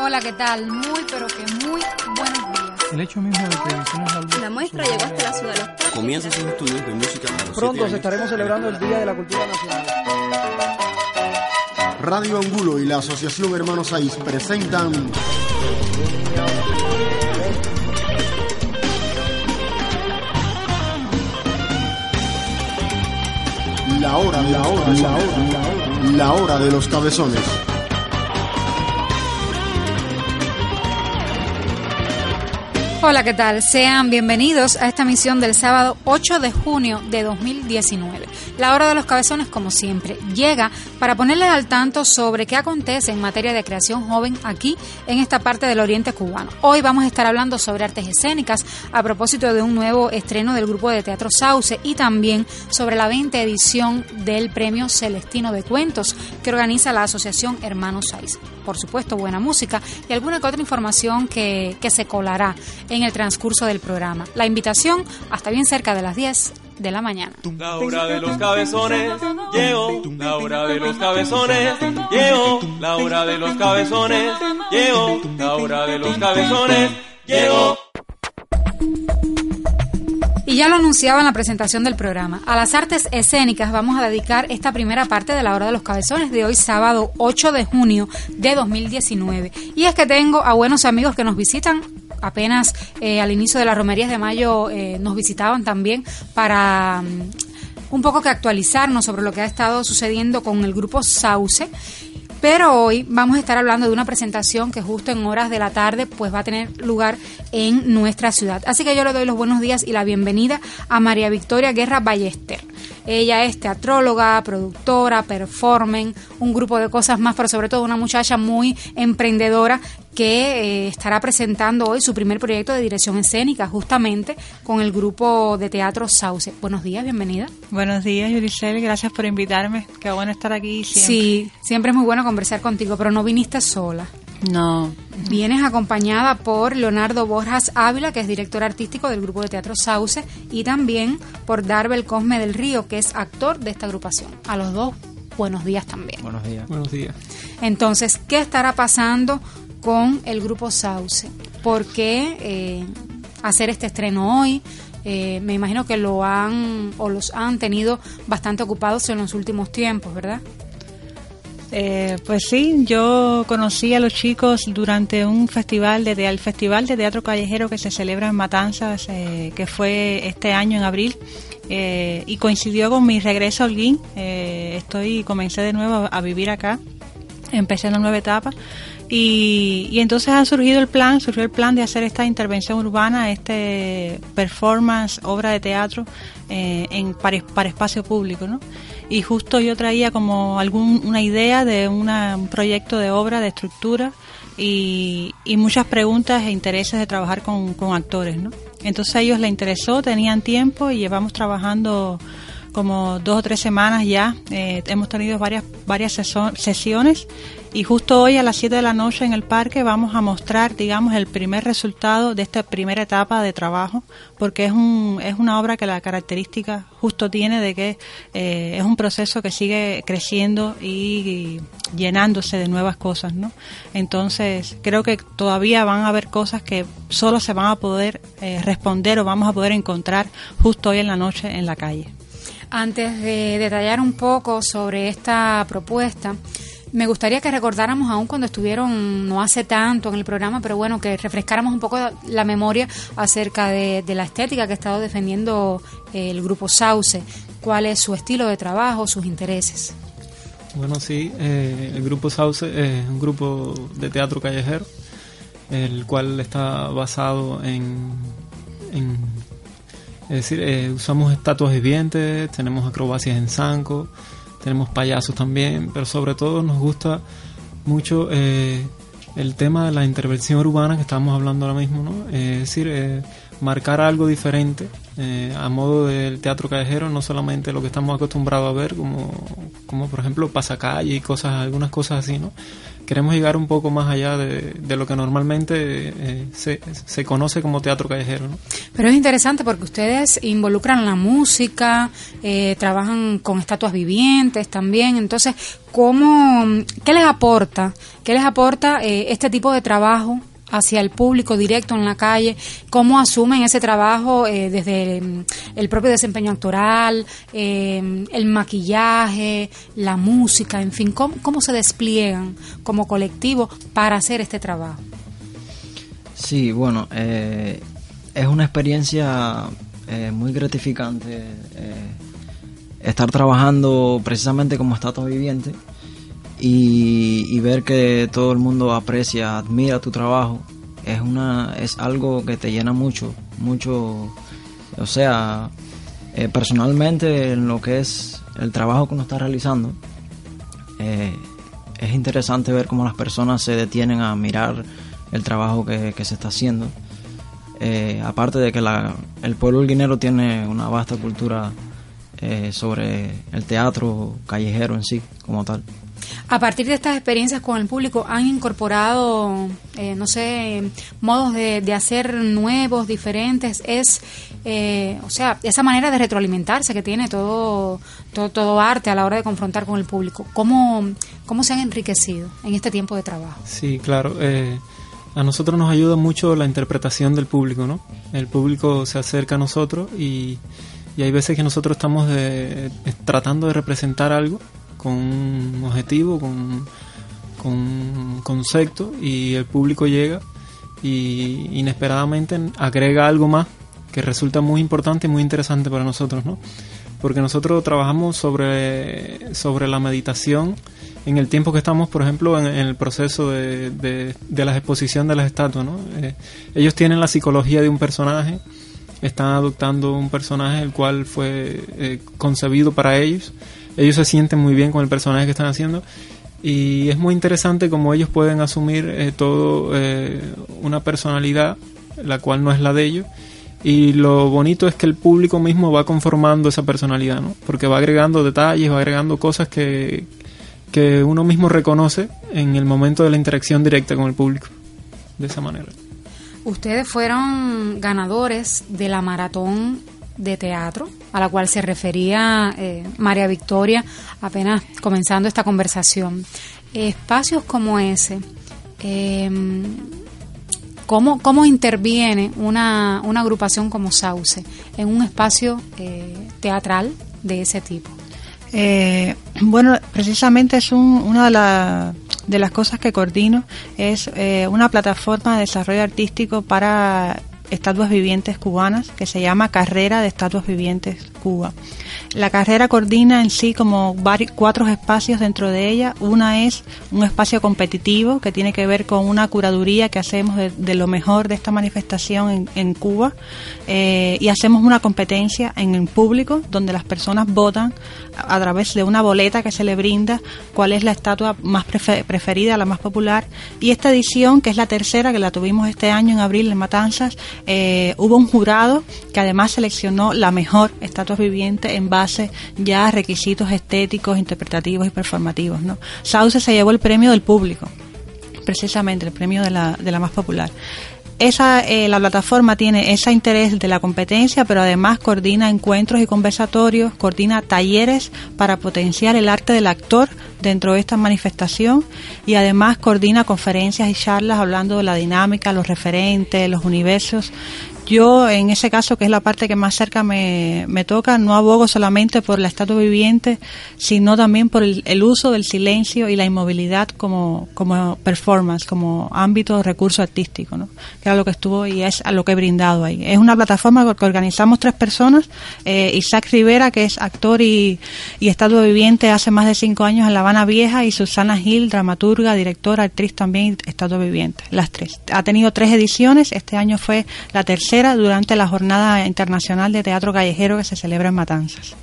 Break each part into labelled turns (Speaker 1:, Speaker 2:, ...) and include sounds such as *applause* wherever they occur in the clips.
Speaker 1: Hola, ¿qué tal? Muy, pero que muy buenos días.
Speaker 2: El hecho mismo de que hicimos algo.
Speaker 3: La muestra llegó hasta la ciudad de los parques.
Speaker 4: Comienza sus estudios de música a los siete
Speaker 2: Pronto
Speaker 4: años.
Speaker 2: estaremos celebrando el Día de la Cultura Nacional.
Speaker 5: Radio Angulo y la Asociación Hermanos Saiz presentan La hora la hora, la hora, la hora de los cabezones.
Speaker 1: Hola, ¿qué tal? Sean bienvenidos a esta misión del sábado 8 de junio de 2019. La hora de los cabezones, como siempre, llega para ponerles al tanto sobre qué acontece en materia de creación joven aquí en esta parte del oriente cubano. Hoy vamos a estar hablando sobre artes escénicas a propósito de un nuevo estreno del grupo de teatro Sauce y también sobre la 20 edición del premio Celestino de Cuentos que organiza la Asociación Hermanos Saiz. Por supuesto, buena música y alguna que otra información que, que se colará en el transcurso del programa. La invitación hasta bien cerca de las 10 de la mañana.
Speaker 6: La hora de los cabezones llegó, la hora de los cabezones llegó, la hora de los cabezones llegó, la hora de los cabezones llegó.
Speaker 1: Y ya lo anunciaba en la presentación del programa. A las artes escénicas vamos a dedicar esta primera parte de la hora de los cabezones de hoy sábado 8 de junio de 2019. Y es que tengo a buenos amigos que nos visitan apenas eh, al inicio de las romerías de mayo eh, nos visitaban también para mm, un poco que actualizarnos sobre lo que ha estado sucediendo con el grupo Sauce. Pero hoy vamos a estar hablando de una presentación que justo en horas de la tarde pues va a tener lugar en nuestra ciudad. Así que yo le doy los buenos días y la bienvenida a María Victoria Guerra Ballester. Ella es teatróloga, productora, performen, un grupo de cosas más, pero sobre todo una muchacha muy emprendedora que eh, estará presentando hoy su primer proyecto de dirección escénica justamente con el grupo de teatro Sauce. Buenos días, bienvenida.
Speaker 7: Buenos días, Yuricel. Gracias por invitarme. Qué bueno estar aquí siempre.
Speaker 1: Sí, siempre es muy bueno conversar contigo, pero no viniste sola.
Speaker 7: No.
Speaker 1: Vienes acompañada por Leonardo Borjas Ávila, que es director artístico del grupo de teatro Sauce, y también por Darbel Cosme del Río, que es actor de esta agrupación. A los dos, buenos días también.
Speaker 2: Buenos días.
Speaker 6: Buenos días.
Speaker 1: Entonces, ¿qué estará pasando con el grupo Sauce? ¿Por qué eh, hacer este estreno hoy? Eh, me imagino que lo han o los han tenido bastante ocupados en los últimos tiempos, ¿verdad?
Speaker 7: Eh, pues sí, yo conocí a los chicos durante un festival de, el festival de teatro callejero que se celebra en Matanzas, eh, que fue este año en abril, eh, y coincidió con mi regreso a Holguín. Eh, estoy comencé de nuevo a, a vivir acá, empecé una nueva etapa. Y, y entonces ha surgido el plan, surgió el plan de hacer esta intervención urbana, este performance, obra de teatro eh, en para, espacio público, ¿no? Y justo yo traía como algún, una idea de una, un proyecto de obra, de estructura y, muchas preguntas e intereses de trabajar con, actores, ¿no? Entonces a ellos les interesó, tenían tiempo y llevamos trabajando como dos o tres semanas ya. Eh, hemos tenido varias, varias sesiones y justo hoy a las 7 de la noche en el parque vamos a mostrar, digamos, el primer resultado de esta primera etapa de trabajo, porque es, un, es una obra que la característica justo tiene de que eh, es un proceso que sigue creciendo y, llenándose de nuevas cosas, ¿no? Entonces, creo que todavía van a haber cosas que solo se van a poder eh, responder o vamos a poder encontrar justo hoy en la noche en la calle.
Speaker 1: Antes de detallar un poco sobre esta propuesta, me gustaría que recordáramos aún cuando estuvieron no hace tanto en el programa, pero bueno, que refrescáramos un poco la memoria acerca de, la estética que ha estado defendiendo eh, el grupo Sauce, cuál es su estilo de trabajo, sus intereses.
Speaker 6: Bueno, sí, eh, el grupo Sauce es un grupo de teatro callejero, el cual está basado en, en es decir, eh, usamos estatuas vivientes, tenemos acrobacias en zanco,
Speaker 8: tenemos payasos también, pero sobre todo nos gusta mucho eh, el tema de la intervención urbana que estamos hablando ahora mismo, ¿no? Eh, es decir, eh, marcar algo diferente a modo del teatro callejero, no solamente lo que estamos acostumbrados a ver, como, como por ejemplo pasacalle y cosas, algunas cosas así, ¿no? Queremos llegar un poco más allá de, lo que normalmente eh, se, se conoce como teatro callejero, ¿no?
Speaker 1: Pero es interesante porque ustedes involucran la música, eh, trabajan con estatuas vivientes también. Entonces, ¿cómo, ¿qué les aporta? ¿Qué les aporta eh, este tipo de trabajo hacia el público directo en la calle? ¿Cómo asumen ese trabajo eh, desde el, el propio desempeño actoral, eh, el maquillaje, la música, en fin? ¿cómo, ¿Cómo se despliegan como colectivo para hacer este trabajo?
Speaker 9: Sí, bueno, eh, es una experiencia muy gratificante estar trabajando precisamente como estatua viviente y, ver que todo el mundo aprecia, admira tu trabajo. Es una, es algo que te llena mucho, mucho, o sea, eh, personalmente en lo que es el trabajo que uno está realizando, eh, es interesante ver cómo las personas se detienen a mirar el trabajo que, se está haciendo. Eh, aparte de que la- el pueblo holguinero tiene una vasta cultura sobre el teatro callejero en sí, como tal.
Speaker 1: A partir de estas experiencias con el público, ¿han incorporado, eh, no sé, modos de, hacer nuevos, diferentes? Es, eh, o sea, esa manera de retroalimentarse que tiene todo, todo, todo arte a la hora de confrontar con el público. ¿Cómo, ¿Cómo se han enriquecido en este tiempo de trabajo?
Speaker 8: Sí, claro. eh, a nosotros nos ayuda mucho la interpretación del público, ¿no? El público se acerca a nosotros y, y hay veces que nosotros estamos de- eh, tratando de representar algo con un objetivo, con, con un concepto y el público llega y inesperadamente agrega algo más que resulta muy importante y muy interesante para nosotros, ¿no? Porque nosotros trabajamos sobre, sobre la meditación en el tiempo que estamos, por ejemplo, en, en el proceso de, de, de la exposición de las estatuas, ¿no? Eh, ellos tienen la psicología de un personaje, están adoptando un personaje el cual fue eh, concebido para ellos. Ellos se sienten muy bien con el personaje que están haciendo y es muy interesante como ellos pueden asumir eh, todo eh, una personalidad la cual no es la de ellos y lo bonito es que el público mismo va conformando esa personalidad, ¿no? Porque va agregando detalles, va agregando cosas que, que uno mismo reconoce en el momento de la interacción directa con el público. De esa manera.
Speaker 1: Ustedes fueron ganadores de la maratón de teatro a la cual se refería eh, María Victoria apenas comenzando esta conversación. Espacios como ese, eh, ¿cómo, ¿cómo interviene una, una agrupación como Sauce en un espacio eh, teatral de ese tipo?
Speaker 7: Eh, bueno, precisamente es un- una de, la- de las cosas que coordino, es una plataforma de desarrollo artístico para estatuas vivientes cubanas que se llama Carrera de Estatuas Vivientes Cuba. La carrera coordina en sí como vari- cuatro espacios dentro de ella. Una es un espacio competitivo que tiene que ver con una curaduría que hacemos de, lo mejor de esta manifestación en, Cuba eh, y hacemos una competencia en el público donde las personas votan a, través de una boleta que se le brinda cuál es la estatua más prefe- preferida, la más popular. Y esta edición, que es la tercera, que la tuvimos este año en abril en Matanzas, eh, hubo un jurado que además seleccionó la mejor estatua viviente en base ya a requisitos estéticos, interpretativos y performativos. ¿no? Sauce se llevó el premio del público, precisamente el premio de la, de la más popular. Esa, eh, la plataforma tiene ese interés de la competencia, pero además coordina encuentros y conversatorios, coordina talleres para potenciar el arte del actor dentro de esta manifestación y además coordina conferencias y charlas hablando de la dinámica, los referentes, los universos. Yo, en ese caso, que es la parte que más cerca me, me toca, no abogo solamente por la estatua viviente, sino también por el, el uso del silencio y la inmovilidad como, como performance, como ámbito, recurso artístico, ¿no? que era lo que estuvo y es a lo que he brindado ahí. Es una plataforma que organizamos tres personas, eh, Isaac Rivera, que es actor y, y estatua viviente hace más de cinco años en La Habana Vieja, y Susana Gil, dramaturga, directora, actriz también, estatua viviente, las tres. Ha tenido tres ediciones, este año fue la tercera durante la Jornada Internacional de Teatro Callejero que se celebra en Matanzas.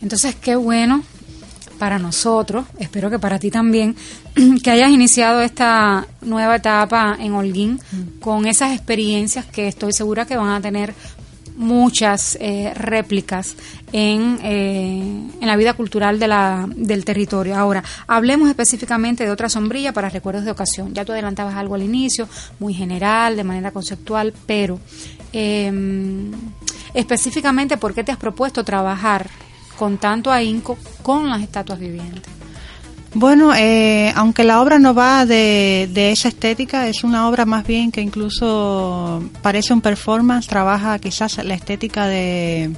Speaker 1: Entonces, qué bueno para nosotros, espero que para ti también, *clears throat* que hayas iniciado esta nueva etapa en Holguín con esas experiencias que estoy segura que van a tener muchas eh, réplicas en, eh, en, la vida cultural de la, del territorio. Ahora, hablemos específicamente de otra sombrilla para recuerdos de ocasión. Ya tú adelantabas algo al inicio, muy general, de manera conceptual, pero eh, específicamente, ¿por qué te has propuesto trabajar con tanto ahínco con las estatuas vivientes?
Speaker 7: Bueno, eh, aunque la obra no va de, de, esa estética, es una obra más bien que incluso parece un performance, trabaja quizás la estética de,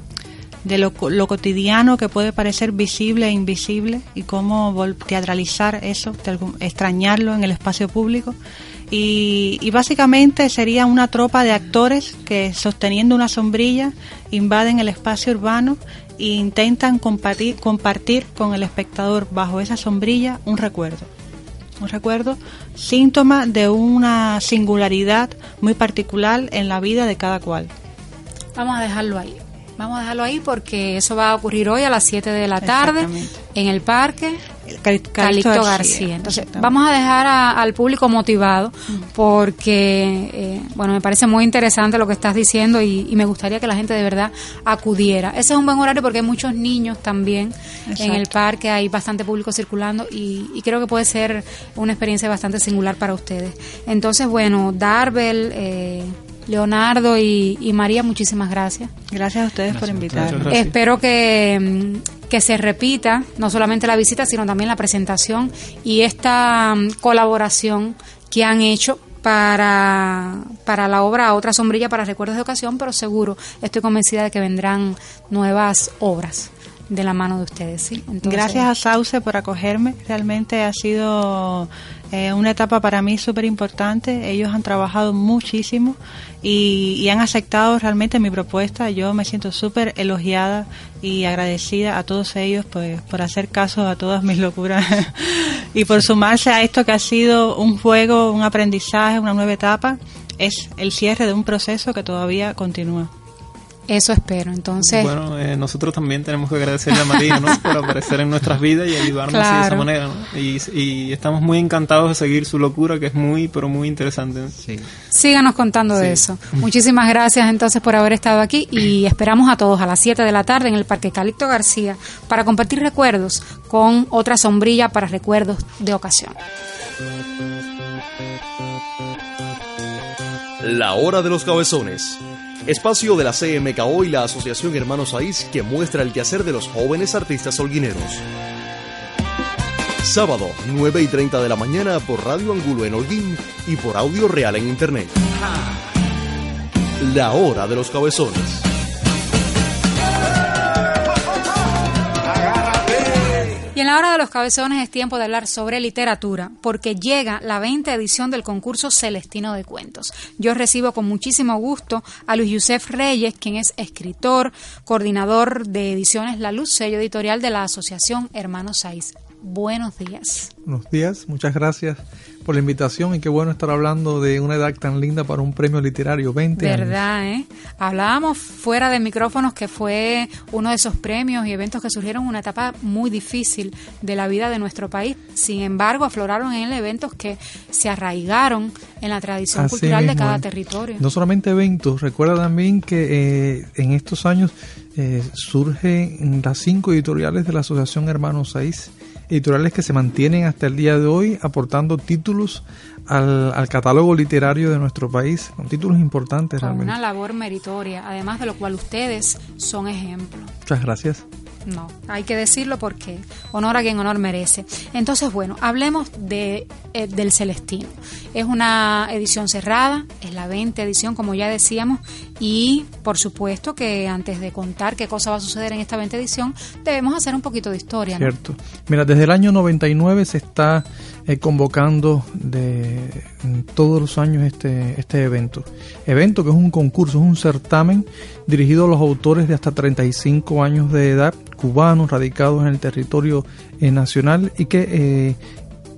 Speaker 7: de lo, lo, cotidiano que puede parecer visible e invisible y cómo teatralizar eso, extrañarlo en el espacio público. Y, y, básicamente sería una tropa de actores que sosteniendo una sombrilla invaden el espacio urbano e intentan compartir, compartir con el espectador bajo esa sombrilla un recuerdo. Un recuerdo síntoma de una singularidad muy particular en la vida de cada cual.
Speaker 1: Vamos a dejarlo ahí. Vamos a dejarlo ahí porque eso va a ocurrir hoy a las 7 de la tarde en el parque Calixto, Calixto García. García. Entonces, vamos a dejar a, al público motivado porque, eh, bueno, me parece muy interesante lo que estás diciendo y, y, me gustaría que la gente de verdad acudiera. Ese es un buen horario porque hay muchos niños también Exacto. en el parque, hay bastante público circulando y, y, creo que puede ser una experiencia bastante singular para ustedes. Entonces, bueno, Darbel, eh, Leonardo y, y, María, muchísimas gracias.
Speaker 7: Gracias a ustedes gracias, por invitarme.
Speaker 1: Espero que, que, se repita no solamente la visita, sino también la presentación y esta um, colaboración que han hecho para, para la obra Otra Sombrilla para Recuerdos de Ocasión, pero seguro estoy convencida de que vendrán nuevas obras de la mano de ustedes. ¿sí?
Speaker 7: Entonces, Gracias a Sauce por acogerme. Realmente ha sido eh, una etapa para mí súper importante. Ellos han trabajado muchísimo y, y, han aceptado realmente mi propuesta. Yo me siento súper elogiada y agradecida a todos ellos pues, por hacer caso a todas mis locuras *laughs* y por sumarse a esto que ha sido un juego, un aprendizaje, una nueva etapa. Es el cierre de un proceso que todavía continúa.
Speaker 1: Eso espero. Entonces.
Speaker 8: Bueno, eh, nosotros también tenemos que agradecerle a María ¿no? por aparecer en nuestras vidas y ayudarnos claro. de esa manera. ¿no? Y, y, estamos muy encantados de seguir su locura, que es muy, pero muy interesante.
Speaker 1: Sí. Síganos contando sí. de eso. Muchísimas gracias entonces por haber estado aquí y *clears throat* esperamos a todos a las 7 de la tarde en el Parque Calixto García para compartir recuerdos con otra sombrilla para recuerdos de ocasión.
Speaker 10: La hora de los cabezones espacio de la CMKO y la Asociación Hermanos Aiz que muestra el quehacer de los jóvenes artistas holguineros. Sábado, 9 y 30 de la mañana por Radio Angulo en Holguín y por Audio Real en Internet. La hora de los cabezones.
Speaker 1: La hora de los cabezones es tiempo de hablar sobre literatura, porque llega la 20 edición del concurso Celestino de Cuentos. Yo recibo con muchísimo gusto a Luis Yusef Reyes, quien es escritor, coordinador de ediciones La Luz, sello editorial de la Asociación Hermanos Saiz. Buenos días.
Speaker 11: Buenos días, muchas gracias por la invitación y qué bueno estar hablando de una edad tan linda para un premio literario, 20
Speaker 1: ¿Verdad,
Speaker 11: años.
Speaker 1: eh? Hablábamos fuera de micrófonos que fue uno de esos premios y eventos que surgieron en una etapa muy difícil de la vida de nuestro país. Sin embargo, afloraron en él eventos que se arraigaron en la tradición
Speaker 11: Así
Speaker 1: cultural de cada
Speaker 11: eh.
Speaker 1: territorio.
Speaker 11: No solamente eventos, recuerda también que eh, en estos años eh, surgen las cinco editoriales de la Asociación Hermanos Saiz, editoriales que se mantienen hasta el día de hoy aportando títulos al, al catálogo literario de nuestro país, con títulos importantes
Speaker 1: Con
Speaker 11: realmente.
Speaker 1: una labor meritoria, además de lo cual ustedes son ejemplo.
Speaker 11: Muchas gracias.
Speaker 1: No, hay que decirlo porque honor a quien honor merece. Entonces, bueno, hablemos de, eh, del Celestino. Es una edición cerrada, es la 20 edición, como ya decíamos, y por supuesto que antes de contar qué cosa va a suceder en esta 20 edición, debemos hacer un poquito de historia.
Speaker 11: Cierto. Mira, desde el año 99 se está eh, convocando de todos los años este, este evento. Evento que es un concurso, es un certamen dirigido a los autores de hasta 35 años de edad, cubanos radicados en el territorio eh, nacional y que eh,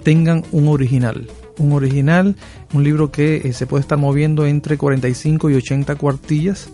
Speaker 11: tengan un original. Un original, un libro que eh, se puede estar moviendo entre 45 y 80 cuartillas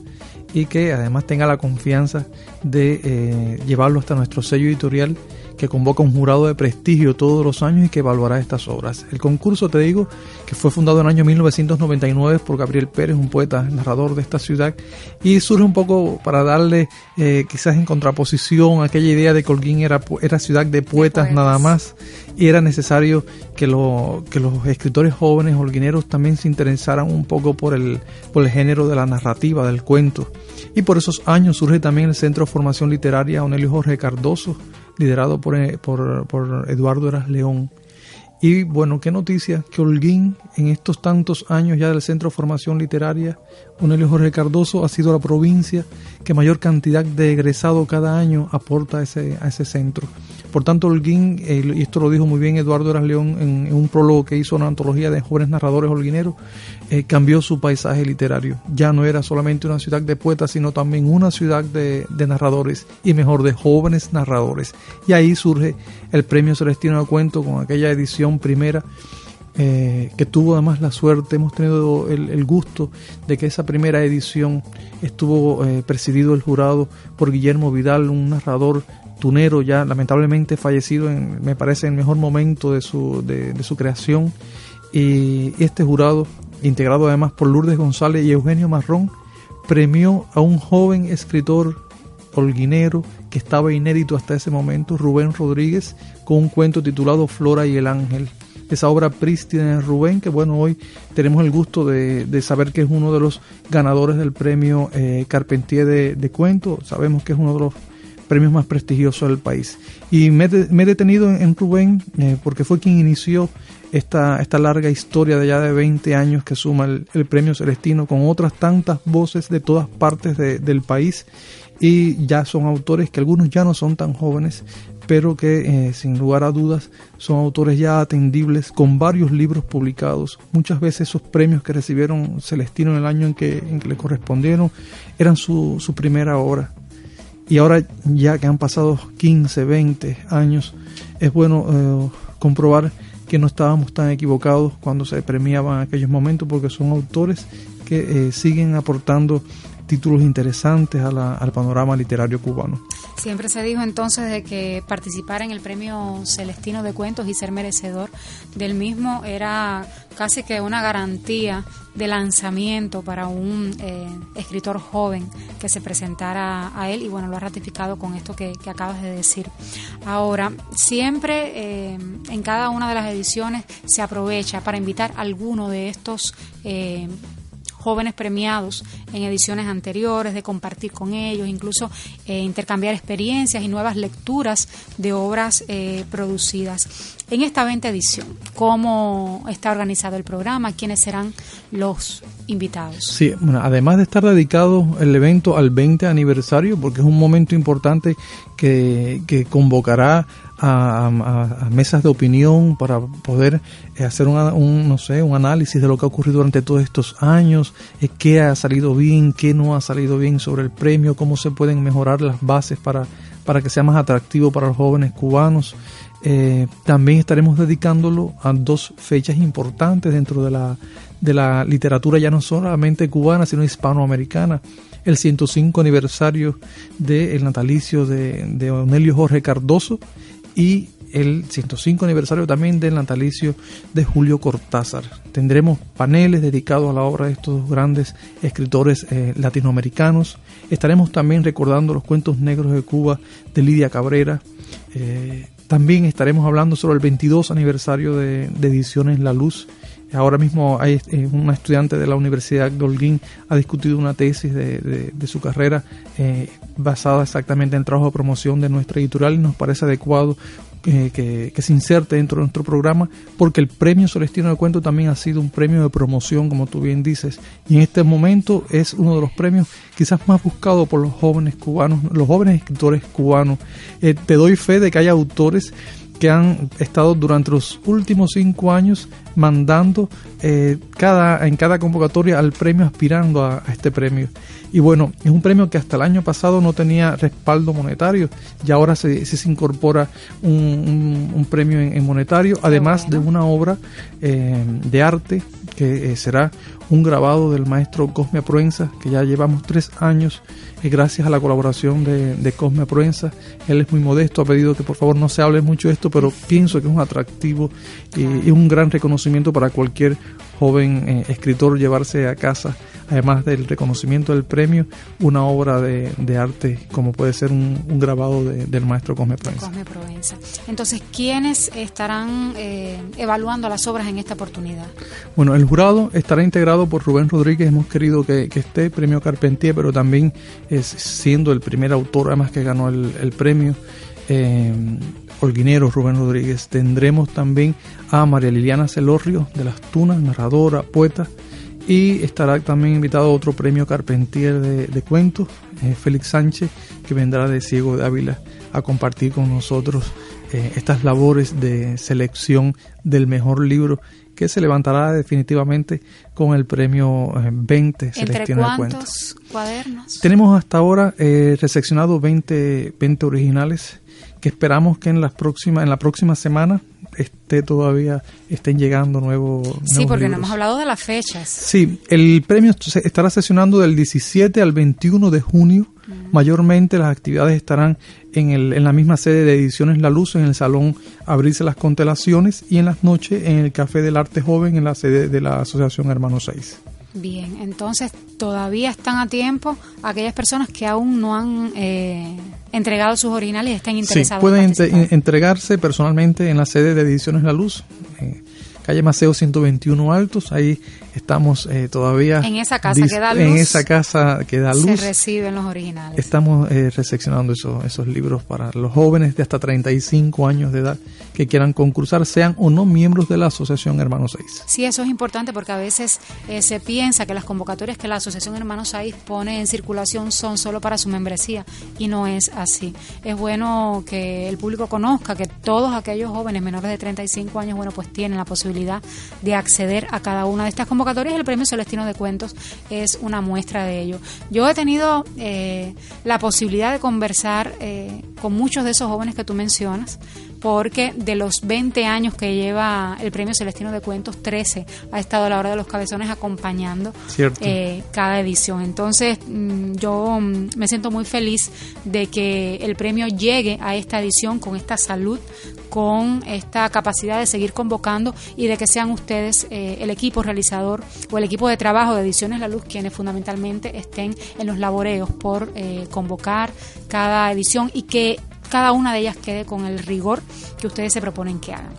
Speaker 11: y que además tenga la confianza de llevarlo hasta nuestro sello editorial que convoca un jurado de prestigio todos los años y que evaluará estas obras. El concurso, te digo, que fue fundado en el año 1999 por Gabriel Pérez, un poeta narrador de esta ciudad, y surge un poco para darle eh, quizás en contraposición a aquella idea de que Holguín era, era ciudad de poetas, nada más, y era necesario que, lo, que los escritores jóvenes holguineros también se interesaran un poco por el, por el género de la narrativa, del cuento. Y por esos años surge también el Centro de Formación Literaria Onelio Jorge Cardoso, liderado por, eh, por, por Eduardo Eras León. Y bueno, qué noticia que Holguín, en estos tantos años ya del Centro de Formación Literaria, Onelio Jorge Cardoso ha sido la provincia que mayor cantidad de egresado cada año aporta a ese, a ese centro. Por tanto, Holguín, eh, y esto lo dijo muy bien Eduardo Eras León en, un prólogo que hizo una antología de jóvenes narradores holguineros, eh, cambió su paisaje literario. Ya no era solamente una ciudad de poetas, sino también una ciudad de, narradores, y mejor, de jóvenes narradores. Y ahí surge el Premio Celestino de Cuento con aquella edición primera. Eh, que tuvo además la suerte, hemos tenido el, gusto de que esa primera edición estuvo presidido el jurado por Guillermo Vidal, un narrador tunero ya lamentablemente fallecido, en, me parece, en el mejor momento de su, de, su creación. Y este jurado, integrado además por Lourdes González y Eugenio Marrón, premió a un joven escritor holguinero que estaba inédito hasta ese momento, Rubén Rodríguez, con un cuento titulado Flora y el Ángel. Esa obra prístina de Rubén, que bueno, hoy tenemos el gusto de, saber que es uno de los ganadores del premio eh, Carpentier de, de Cuento. Sabemos que es uno de los premios más prestigiosos del país. Y me, he detenido en, Rubén eh, porque fue quien inició esta, esta larga historia de ya de 20 años que suma el, premio Celestino con otras tantas voces de todas partes del país y ya son autores que algunos ya no son tan jóvenes, pero que eh, sin lugar a dudas son autores ya atendibles con varios libros publicados. Muchas veces esos premios que recibieron Celestino en el año en que, le correspondieron eran su, su primera obra. Y ahora ya que han pasado 15, 20 años, es bueno eh, comprobar que no estábamos tan equivocados cuando se premiaban aquellos momentos porque son autores que eh, siguen aportando títulos interesantes al panorama literario cubano.
Speaker 1: Siempre se dijo entonces de que participar en el premio Celestino de Cuentos y ser merecedor del mismo era casi que una garantía de lanzamiento para un eh, escritor joven que se presentara a él y bueno, lo ha ratificado con esto que, acabas de decir. Ahora, siempre eh, en cada una de las ediciones se aprovecha para invitar a alguno de estos eh, jóvenes premiados en ediciones anteriores, de compartir con ellos, incluso eh, intercambiar experiencias y nuevas lecturas de obras eh, producidas. En esta 20 edición, ¿cómo está organizado el programa? ¿Quiénes serán los invitados?
Speaker 11: Sí, bueno, además de estar dedicado el evento al 20 aniversario, porque es un momento importante que, que convocará a, mesas de opinión para poder eh, hacer un, no sé, un análisis de lo que ha ocurrido durante todos estos años, eh, qué ha salido bien, qué no ha salido bien sobre el premio, cómo se pueden mejorar las bases para, para que sea más atractivo para los jóvenes cubanos. Eh, también estaremos dedicándolo a dos fechas importantes dentro de la, de la literatura ya no solamente cubana, sino hispanoamericana el 105 aniversario del natalicio de, de Onelio Jorge Cardoso y el 105 aniversario también del natalicio de Julio Cortázar. Tendremos paneles dedicados a la obra de estos grandes escritores eh, latinoamericanos. Estaremos también recordando los cuentos negros de Cuba de Lidia Cabrera. Eh, también estaremos hablando sobre el 22 aniversario de, Ediciones La Luz. Ahora mismo hay eh, una estudiante de la Universidad de Holguín ha discutido una tesis de, de, su carrera basada exactamente en trabajo de promoción de nuestra editorial y nos parece adecuado que, se inserte dentro de nuestro programa, porque el premio Celestino de Cuento también ha sido un premio de promoción, como tú bien dices, y en este momento es uno de los premios quizás más buscados por los jóvenes cubanos, los jóvenes escritores cubanos. Eh, te doy fe de que hay autores que han estado durante los últimos cinco años mandando eh, cada, en cada convocatoria al premio aspirando a este premio. Y bueno, es un premio que hasta el año pasado no tenía respaldo monetario y ahora se, se incorpora un, premio en, monetario, además de una obra eh, de arte que eh, será un grabado del maestro Cosme Proenza, que ya llevamos tres años y gracias a la colaboración de, de Cosme Proenza. Él es muy modesto, ha pedido que por favor no se hable mucho de esto, pero pienso que es un atractivo y, y un gran reconocimiento para cualquier joven eh, escritor llevarse a casa, además del reconocimiento del premio, una obra de, de arte como puede ser un, un grabado de- del maestro Cosme Proenza.
Speaker 1: Cosme Provenza. Entonces, ¿quiénes estarán eh, evaluando las obras en esta oportunidad?
Speaker 11: Bueno, el jurado estará integrado por Rubén Rodríguez. Hemos querido que, que esté premio Carpentier, pero también es siendo el primer autor, además que ganó el, el premio. Eh, Holguinero Rubén Rodríguez. Tendremos también a María Liliana Celorrio de las Tunas, narradora, poeta. Y estará también invitado otro premio Carpentier de, de cuentos, eh, Félix Sánchez, que vendrá de Ciego de Ávila a compartir con nosotros eh, estas labores de selección del mejor libro que se levantará definitivamente con el premio eh, 20
Speaker 1: ¿Entre
Speaker 11: Celestino de Cuentos.
Speaker 1: cuadernos?
Speaker 11: Tenemos hasta ahora eh, reseccionado 20, 20 originales que esperamos que en las próximas en la próxima semana esté todavía estén llegando nuevos
Speaker 1: Sí, porque no hemos hablado de las fechas.
Speaker 11: Sí, el premio se estará sesionando del 17 al 21 de junio. Mayormente las actividades estarán en, el, en la misma sede de Ediciones La Luz, en el Salón Abrirse las Constelaciones, y en las noches en el Café del Arte Joven, en la sede de la Asociación Hermanos 6.
Speaker 1: Bien, entonces todavía están a tiempo aquellas personas que aún no han eh, entregado sus originales y estén
Speaker 11: Sí,
Speaker 1: interesados. en
Speaker 11: pueden entregarse personalmente en la sede de Ediciones La Luz, en calle Maceo 121 Altos. Ahí estamos eh, todavía.
Speaker 1: En esa casa que da
Speaker 11: En
Speaker 1: luz,
Speaker 11: esa casa que da
Speaker 1: Se
Speaker 11: luz.
Speaker 1: reciben los originales.
Speaker 11: Estamos eh, reseccionando esos, esos libros para los jóvenes de hasta 35 años de edad que quieran concursar, sean o no miembros de la Asociación Hermanos 6.
Speaker 1: Sí, eso es importante porque a veces eh, se piensa que las convocatorias que la Asociación Hermanos Saiz pone en circulación son solo para su membresía y no es así. Es bueno que el público conozca que todos aquellos jóvenes menores de 35 años, bueno, pues tienen la posibilidad de acceder a cada una de estas convocatorias. El Premio Celestino de Cuentos es una muestra de ello. Yo he tenido eh, la posibilidad de conversar eh, con muchos de esos jóvenes que tú mencionas porque de los 20 años que lleva el Premio Celestino de Cuentos, 13 ha estado a la hora de los cabezones acompañando eh, cada edición. Entonces, mm, yo mm, me siento muy feliz de que el premio llegue a esta edición con esta salud, con esta capacidad de seguir convocando y de que sean ustedes eh, el equipo realizador o el equipo de trabajo de Ediciones La Luz quienes fundamentalmente estén en los laboreos por eh, convocar cada edición y que cada una de ellas quede con el rigor que ustedes se proponen que hagan.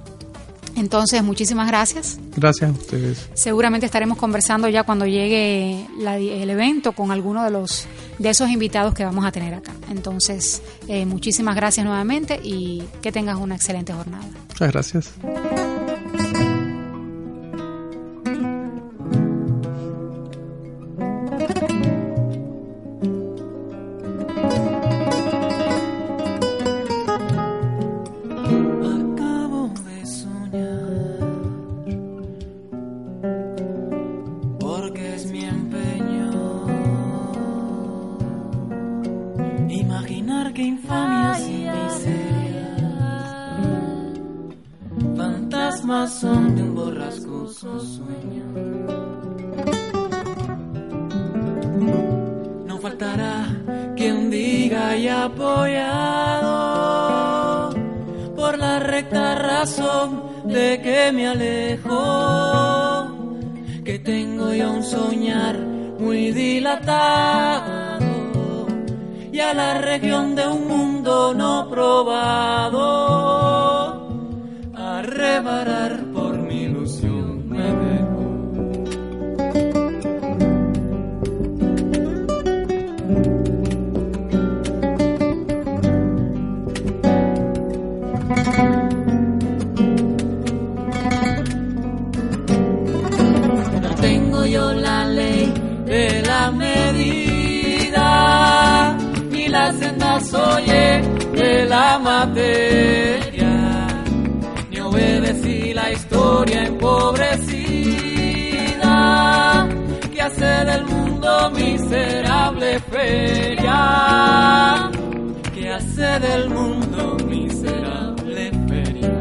Speaker 1: Entonces, muchísimas gracias.
Speaker 11: Gracias a ustedes.
Speaker 1: Seguramente estaremos conversando ya cuando llegue la- el evento con alguno de los de esos invitados que vamos a tener acá. Entonces, eh, muchísimas gracias nuevamente y que tengas una excelente jornada.
Speaker 11: Muchas gracias.
Speaker 12: Y a la región de un mundo no probado, a reparar la materia, ni obedecí la historia empobrecida que hace del mundo miserable feria, que hace del mundo miserable feria.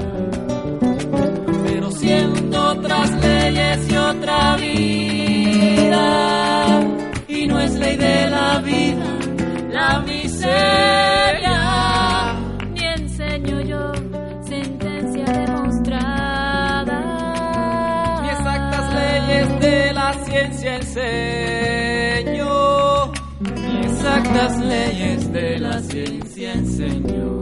Speaker 12: Pero siendo otras leyes y otra vida, y no es ley de la enseñó, exactas leyes de la ciencia enseñó.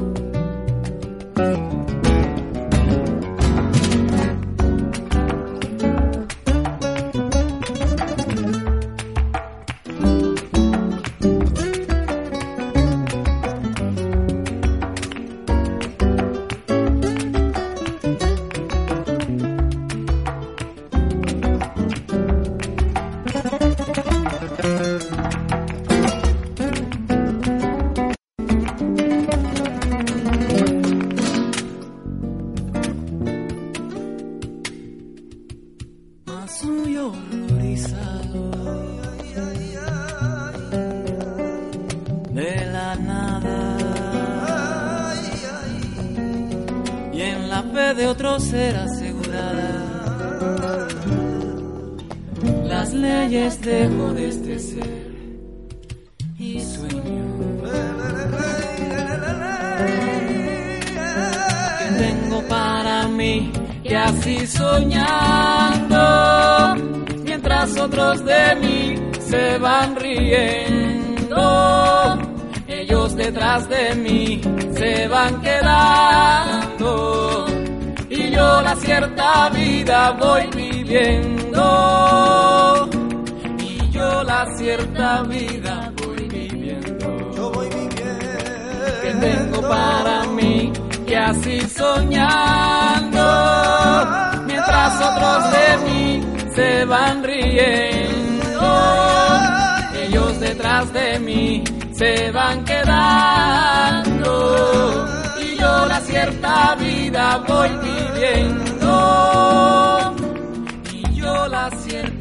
Speaker 12: Muy horrorizado. De la nada. Y en la fe de otro ser asegurada. Las leyes dejo de este ser para mí y así soñando, mientras otros de mí se van riendo, ellos detrás de mí se van quedando, y yo la cierta vida voy viviendo, y yo la cierta vida voy viviendo, yo voy viviendo, que tengo para mí y así soñando, mientras otros de mí se van riendo, ellos detrás de mí se van quedando, y yo la cierta vida voy viviendo, y yo la cierta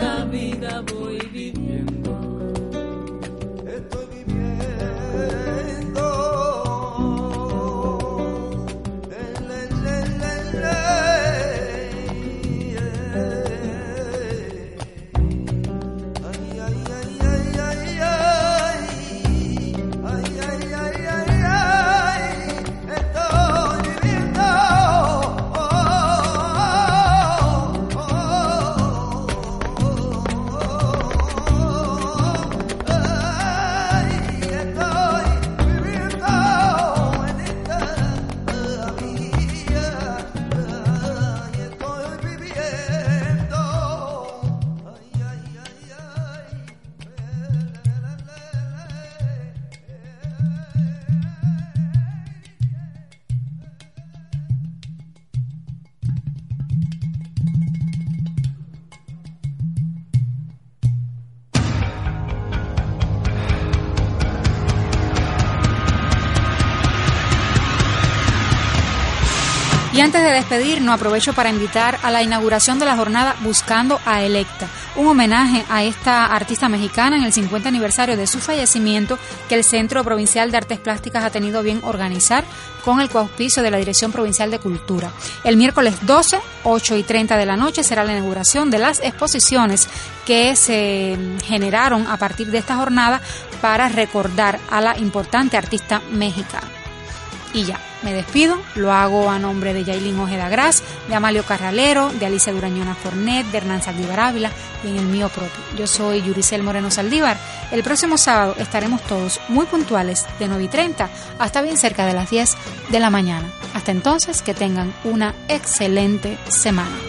Speaker 1: Y antes de despedirnos, aprovecho para invitar a la inauguración de la jornada Buscando a Electa, un homenaje a esta artista mexicana en el 50 aniversario de su fallecimiento que el Centro Provincial de Artes Plásticas ha tenido bien organizar con el coauspicio de la Dirección Provincial de Cultura. El miércoles 12, 8 y 30 de la noche será la inauguración de las exposiciones que se generaron a partir de esta jornada para recordar a la importante artista mexicana. Y ya, me despido, lo hago a nombre de Yailin Ojeda Gras, de Amalio Carralero, de Alicia Durañona Fornet, de Hernán Saldívar Ávila y en el mío propio. Yo soy Yuricel Moreno Saldívar. El próximo sábado estaremos todos muy puntuales de 9 y 30 hasta bien cerca de las 10 de la mañana. Hasta entonces, que tengan una excelente semana.